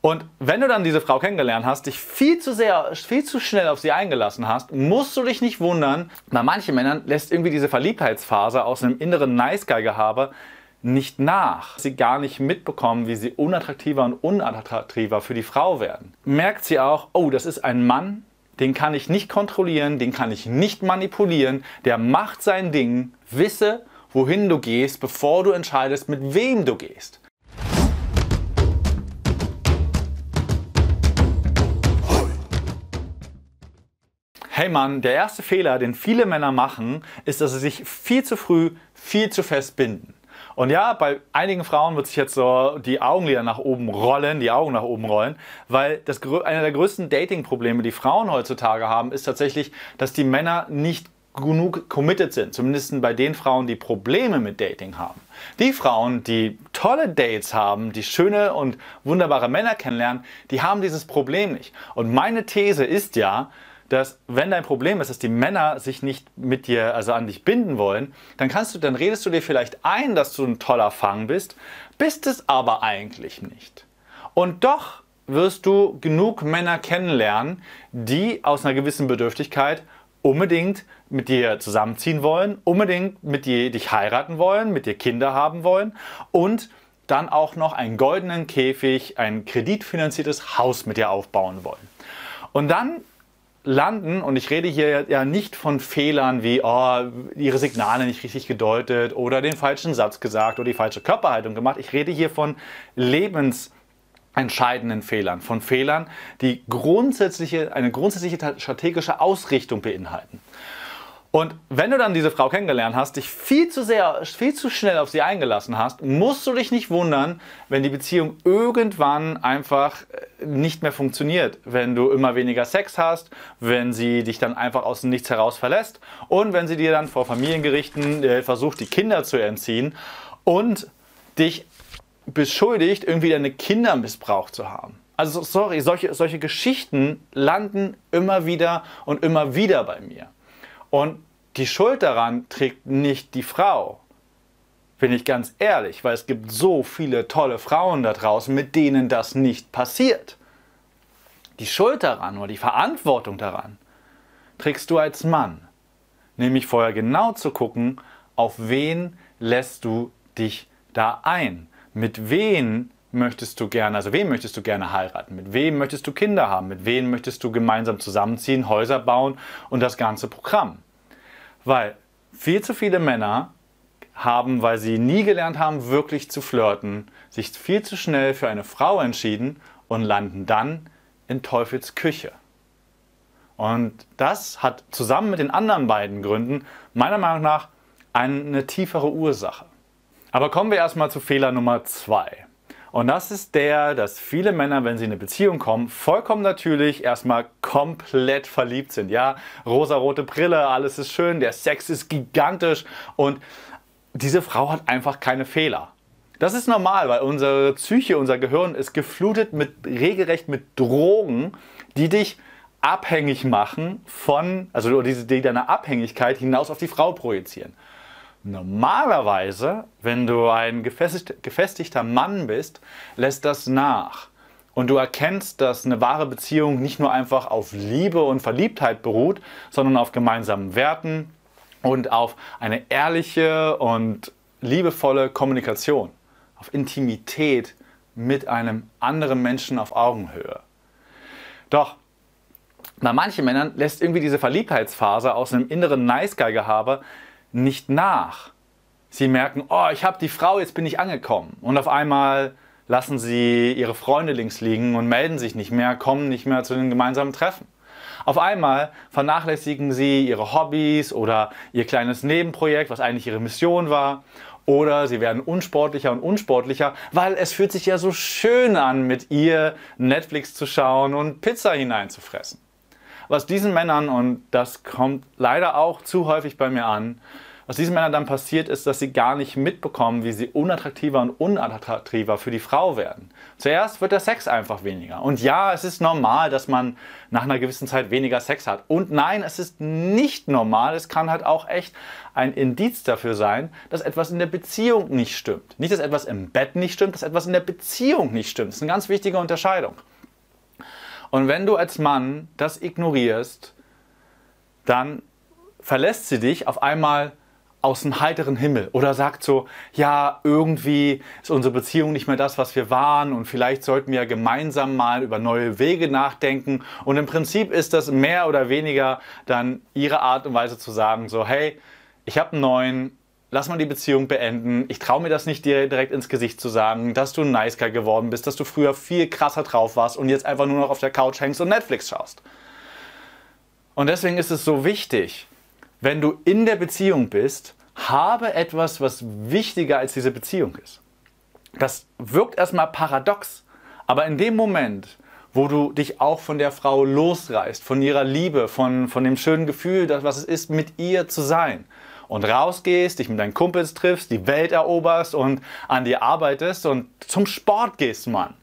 Und wenn du dann diese Frau kennengelernt hast, dich viel zu sehr, viel zu schnell auf sie eingelassen hast, musst du dich nicht wundern. Bei manchen Männern lässt irgendwie diese Verliebtheitsphase aus einem inneren Nice-Guy-Gehabe nicht nach. Sie gar nicht mitbekommen, wie sie unattraktiver und unattraktiver für die Frau werden. Merkt sie auch, oh, das ist ein Mann, den kann ich nicht kontrollieren, den kann ich nicht manipulieren, der macht sein Ding. Wisse, wohin du gehst, bevor du entscheidest, mit wem du gehst. Hey Mann, der erste Fehler, den viele Männer machen, ist, dass sie sich viel zu früh viel zu fest binden. Und ja, bei einigen Frauen wird sich jetzt so die Augenlider nach oben rollen, die Augen nach oben rollen, weil das einer der größten Dating-Probleme, die Frauen heutzutage haben, ist tatsächlich, dass die Männer nicht genug committed sind, zumindest bei den Frauen, die Probleme mit Dating haben. Die Frauen, die tolle Dates haben, die schöne und wunderbare Männer kennenlernen, die haben dieses Problem nicht. Und meine These ist ja, dass wenn dein Problem ist, dass die Männer sich nicht mit dir, also an dich binden wollen, dann kannst du, dann redest du dir vielleicht ein, dass du ein toller Fang bist, bist es aber eigentlich nicht. Und doch wirst du genug Männer kennenlernen, die aus einer gewissen Bedürftigkeit unbedingt mit dir zusammenziehen wollen, unbedingt mit dir dich heiraten wollen, mit dir Kinder haben wollen und dann auch noch einen goldenen Käfig, ein kreditfinanziertes Haus mit dir aufbauen wollen. Und dann landen, und ich rede hier ja nicht von Fehlern wie oh, ihre Signale nicht richtig gedeutet oder den falschen Satz gesagt oder die falsche Körperhaltung gemacht. Ich rede hier von lebensentscheidenden Fehlern, von Fehlern, die grundsätzliche, eine grundsätzliche strategische Ausrichtung beinhalten. Und wenn du dann diese Frau kennengelernt hast, dich viel zu sehr, viel zu schnell auf sie eingelassen hast, musst du dich nicht wundern, wenn die Beziehung irgendwann einfach äh, nicht mehr funktioniert. Wenn du immer weniger Sex hast, wenn sie dich dann einfach aus dem Nichts heraus verlässt und wenn sie dir dann vor Familiengerichten äh, versucht, die Kinder zu entziehen und dich beschuldigt, irgendwie deine Kinder missbraucht zu haben. Also sorry, solche, solche Geschichten landen immer wieder und immer wieder bei mir. Und die Schuld daran trägt nicht die Frau. Bin ich ganz ehrlich, weil es gibt so viele tolle Frauen da draußen, mit denen das nicht passiert. Die Schuld daran oder die Verantwortung daran trägst du als Mann. Nämlich vorher genau zu gucken, auf wen lässt du dich da ein? Mit wem möchtest du gerne, also wen möchtest du gerne heiraten? Mit wem möchtest du Kinder haben? Mit wem möchtest du gemeinsam zusammenziehen, Häuser bauen und das ganze Programm? Weil viel zu viele Männer haben, weil sie nie gelernt haben, wirklich zu flirten, sich viel zu schnell für eine Frau entschieden und landen dann in Teufels Küche. Und das hat zusammen mit den anderen beiden Gründen meiner Meinung nach eine tiefere Ursache. Aber kommen wir erstmal zu Fehler Nummer zwei. Und das ist der, dass viele Männer, wenn sie in eine Beziehung kommen, vollkommen natürlich erstmal komplett verliebt sind. Ja, rosarote Brille, alles ist schön, der Sex ist gigantisch und diese Frau hat einfach keine Fehler. Das ist normal, weil unsere Psyche, unser Gehirn ist geflutet mit regelrecht mit Drogen, die dich abhängig machen von, also die, deine Abhängigkeit hinaus auf die Frau projizieren. Normalerweise, wenn du ein gefestigter Mann bist, lässt das nach. Und du erkennst, dass eine wahre Beziehung nicht nur einfach auf Liebe und Verliebtheit beruht, sondern auf gemeinsamen Werten und auf eine ehrliche und liebevolle Kommunikation, auf Intimität mit einem anderen Menschen auf Augenhöhe. Doch bei manchen Männern lässt irgendwie diese Verliebtheitsphase aus einem inneren Nice-Guy-Gehabe nicht nach. Sie merken, oh, ich habe die Frau, jetzt bin ich angekommen. Und auf einmal lassen sie ihre Freunde links liegen und melden sich nicht mehr, kommen nicht mehr zu den gemeinsamen Treffen. Auf einmal vernachlässigen sie ihre Hobbys oder ihr kleines Nebenprojekt, was eigentlich ihre Mission war. Oder sie werden unsportlicher und unsportlicher, weil es fühlt sich ja so schön an, mit ihr Netflix zu schauen und Pizza hineinzufressen was diesen Männern, und das kommt leider auch zu häufig bei mir an, was diesen Männern dann passiert, ist, dass sie gar nicht mitbekommen, wie sie unattraktiver und unattraktiver für die Frau werden. Zuerst wird der Sex einfach weniger. Und ja, es ist normal, dass man nach einer gewissen Zeit weniger Sex hat. Und nein, es ist nicht normal. Es kann halt auch echt ein Indiz dafür sein, dass etwas in der Beziehung nicht stimmt. Nicht, dass etwas im Bett nicht stimmt, dass etwas in der Beziehung nicht stimmt. Das ist eine ganz wichtige Unterscheidung. Und wenn du als Mann das ignorierst, dann verlässt sie dich auf einmal aus dem heiteren Himmel oder sagt so, ja, irgendwie ist unsere Beziehung nicht mehr das, was wir waren und vielleicht sollten wir gemeinsam mal über neue Wege nachdenken. Und im Prinzip ist das mehr oder weniger dann ihre Art und Weise zu sagen, so, hey, ich habe einen neuen, lass mal die Beziehung beenden. Ich traue mir das nicht dir direkt ins Gesicht zu sagen, dass du ein Nice Guy geworden bist, dass du früher viel krasser drauf warst und jetzt einfach nur noch auf der Couch hängst und Netflix schaust. Und deswegen ist es so wichtig, wenn du in der Beziehung bist, habe etwas, was wichtiger als diese Beziehung ist. Das wirkt erstmal paradox, aber in dem Moment, wo du dich auch von der Frau losreißt, von ihrer Liebe, von, von dem schönen Gefühl, das, was es ist, mit ihr zu sein, und rausgehst, dich mit deinen Kumpels triffst, die Welt eroberst und an dir arbeitest und zum Sport gehst, Mann.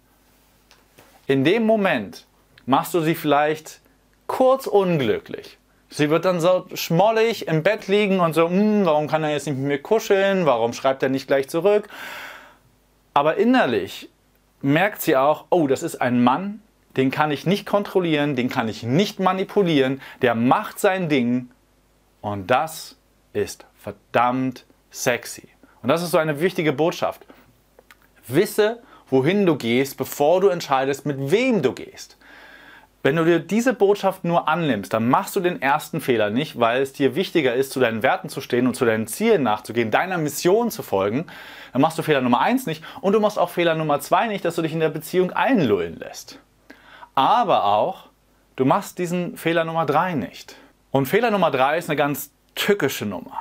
In dem Moment machst du sie vielleicht kurz unglücklich. Sie wird dann so schmollig im Bett liegen und so, hm, warum kann er jetzt nicht mit mir kuscheln? Warum schreibt er nicht gleich zurück? Aber innerlich merkt sie auch, oh, das ist ein Mann, den kann ich nicht kontrollieren, den kann ich nicht manipulieren, der macht sein Ding und das ist verdammt sexy. Und das ist so eine wichtige Botschaft. Wisse, wohin du gehst, bevor du entscheidest, mit wem du gehst. Wenn du dir diese Botschaft nur annimmst, dann machst du den ersten Fehler nicht, weil es dir wichtiger ist, zu deinen Werten zu stehen und zu deinen Zielen nachzugehen, deiner Mission zu folgen. Dann machst du Fehler Nummer eins nicht und du machst auch Fehler Nummer zwei nicht, dass du dich in der Beziehung einlullen lässt. Aber auch, du machst diesen Fehler Nummer drei nicht. Und Fehler Nummer drei ist eine ganz tückische Nummer.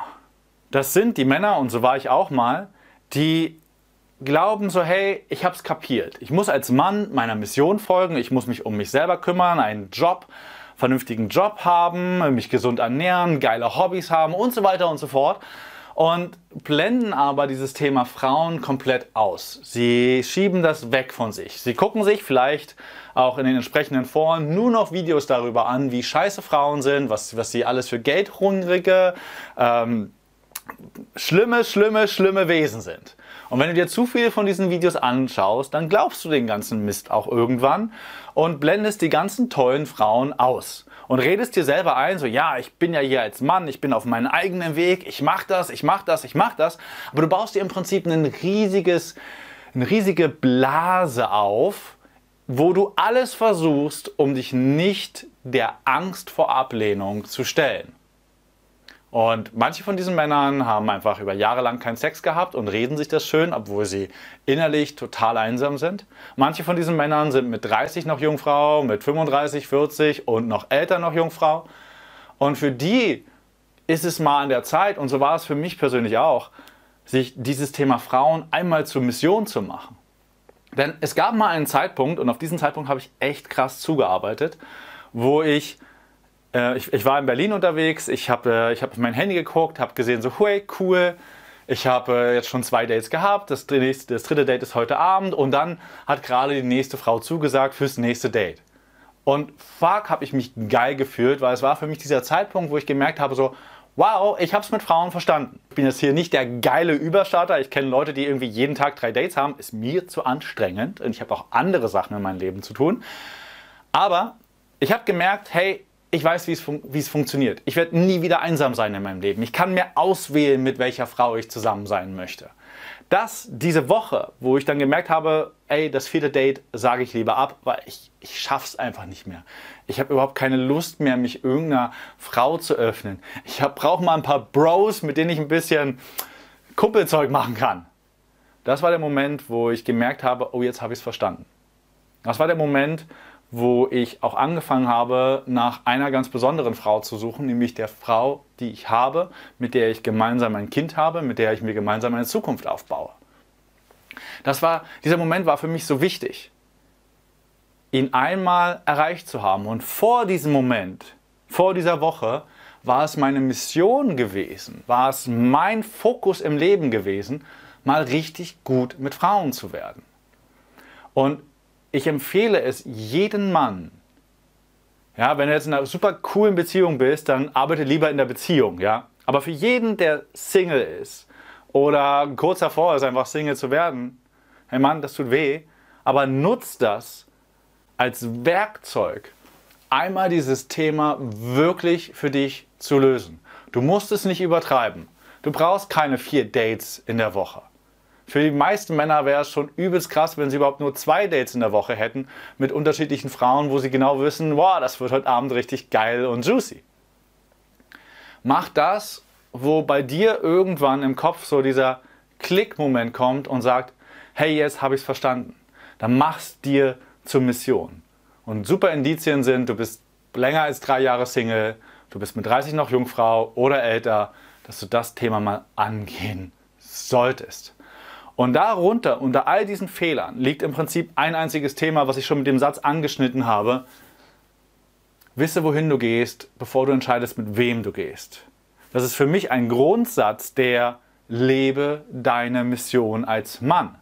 Das sind die Männer, und so war ich auch mal, die glauben so, hey, ich habe es kapiert. Ich muss als Mann meiner Mission folgen, ich muss mich um mich selber kümmern, einen Job, vernünftigen Job haben, mich gesund ernähren, geile Hobbys haben und so weiter und so fort. Und blenden aber dieses Thema Frauen komplett aus. Sie schieben das weg von sich. Sie gucken sich vielleicht auch in den entsprechenden Foren nur noch Videos darüber an, wie scheiße Frauen sind, was, was sie alles für Geldhungrige, ähm, schlimme, schlimme, schlimme Wesen sind. Und wenn du dir zu viel von diesen Videos anschaust, dann glaubst du den ganzen Mist auch irgendwann und blendest die ganzen tollen Frauen aus. Und redest dir selber ein, so ja, ich bin ja hier als Mann, ich bin auf meinem eigenen Weg, ich mach das, ich mach das, ich mach das. Aber du baust dir im Prinzip ein riesiges, eine riesige Blase auf, wo du alles versuchst, um dich nicht der Angst vor Ablehnung zu stellen. Und manche von diesen Männern haben einfach über Jahre lang keinen Sex gehabt und reden sich das schön, obwohl sie innerlich total einsam sind. Manche von diesen Männern sind mit 30 noch Jungfrau, mit 35, 40 und noch älter noch Jungfrau. Und für die ist es mal an der Zeit, und so war es für mich persönlich auch, sich dieses Thema Frauen einmal zur Mission zu machen. Denn es gab mal einen Zeitpunkt, und auf diesen Zeitpunkt habe ich echt krass zugearbeitet, wo ich äh, ich, ich, war in Berlin unterwegs, ich habe äh, ich hab auf mein Handy geguckt, habe gesehen, so, hey, cool, ich habe äh, jetzt schon zwei Dates gehabt, das, nächste, das dritte Date ist heute Abend und dann hat gerade die nächste Frau zugesagt fürs nächste Date. Und fuck, habe ich mich geil gefühlt, weil es war für mich dieser Zeitpunkt, wo ich gemerkt habe, so, wow, ich habe es mit Frauen verstanden. Ich bin jetzt hier nicht der geile Überstarter. Ich kenne Leute, die irgendwie jeden Tag drei Dates haben. Ist mir zu anstrengend und ich habe auch andere Sachen in meinem Leben zu tun. Aber ich habe gemerkt, hey, ich weiß, wie es, fun wie es funktioniert. Ich werde nie wieder einsam sein in meinem Leben. Ich kann mir auswählen, mit welcher Frau ich zusammen sein möchte. Das, diese Woche, wo ich dann gemerkt habe, ey, das vierte Date sage ich lieber ab, weil ich, ich schaff's einfach nicht mehr. Ich habe überhaupt keine Lust mehr, mich irgendeiner Frau zu öffnen. Ich brauche mal ein paar Bros, mit denen ich ein bisschen Kumpelzeug machen kann. Das war der Moment, wo ich gemerkt habe, oh, jetzt habe ich es verstanden. Das war der Moment, wo ich auch angefangen habe, nach einer ganz besonderen Frau zu suchen, nämlich der Frau, die ich habe, mit der ich gemeinsam ein Kind habe, mit der ich mir gemeinsam eine Zukunft aufbaue. Das war, dieser Moment war für mich so wichtig, ihn einmal erreicht zu haben. Und vor diesem Moment, vor dieser Woche, war es meine Mission gewesen, war es mein Fokus im Leben gewesen, mal richtig gut mit Frauen zu werden. Und ich empfehle es jedem Mann, ja, wenn du jetzt in einer super coolen Beziehung bist, dann arbeite lieber in der Beziehung, ja. Aber für jeden, der Single ist oder kurz davor ist, einfach Single zu werden, hey Mann, das tut weh, aber nutzt das als Werkzeug, einmal dieses Thema wirklich für dich zu lösen. Du musst es nicht übertreiben. Du brauchst keine vier Dates in der Woche. Für die meisten Männer wäre es schon übelst krass, wenn sie überhaupt nur zwei Dates in der Woche hätten mit unterschiedlichen Frauen, wo sie genau wissen, wow, das wird heute Abend richtig geil und juicy. Mach das, wo bei dir irgendwann im Kopf so dieser Klickmoment kommt und sagt, hey, jetzt habe ich es verstanden. Dann machst dir zur Mission. Und super Indizien sind, du bist länger als drei Jahre Single, du bist mit 30 noch Jungfrau oder älter, dass du das Thema mal angehen solltest. Und darunter, unter all diesen Fehlern, liegt im Prinzip ein einziges Thema, was ich schon mit dem Satz angeschnitten habe. Wisse, wohin du gehst, bevor du entscheidest, mit wem du gehst. Das ist für mich ein Grundsatz, der lebe deine Mission als Mann.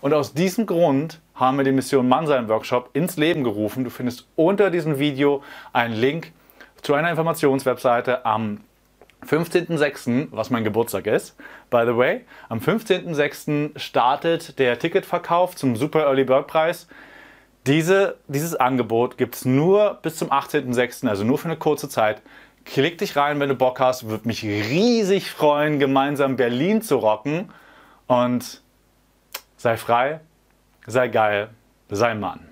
Und aus diesem Grund haben wir den Mission Mannsein Workshop ins Leben gerufen. Du findest unter diesem Video einen Link zu einer Informationswebseite am 15.06., was mein Geburtstag ist, by the way, am 15.06. startet der Ticketverkauf zum Super Early Bird Preis. Diese, dieses Angebot gibt es nur bis zum 18.06., also nur für eine kurze Zeit. Klick dich rein, wenn du Bock hast. Würde mich riesig freuen, gemeinsam Berlin zu rocken. Und sei frei, sei geil, sei Mann.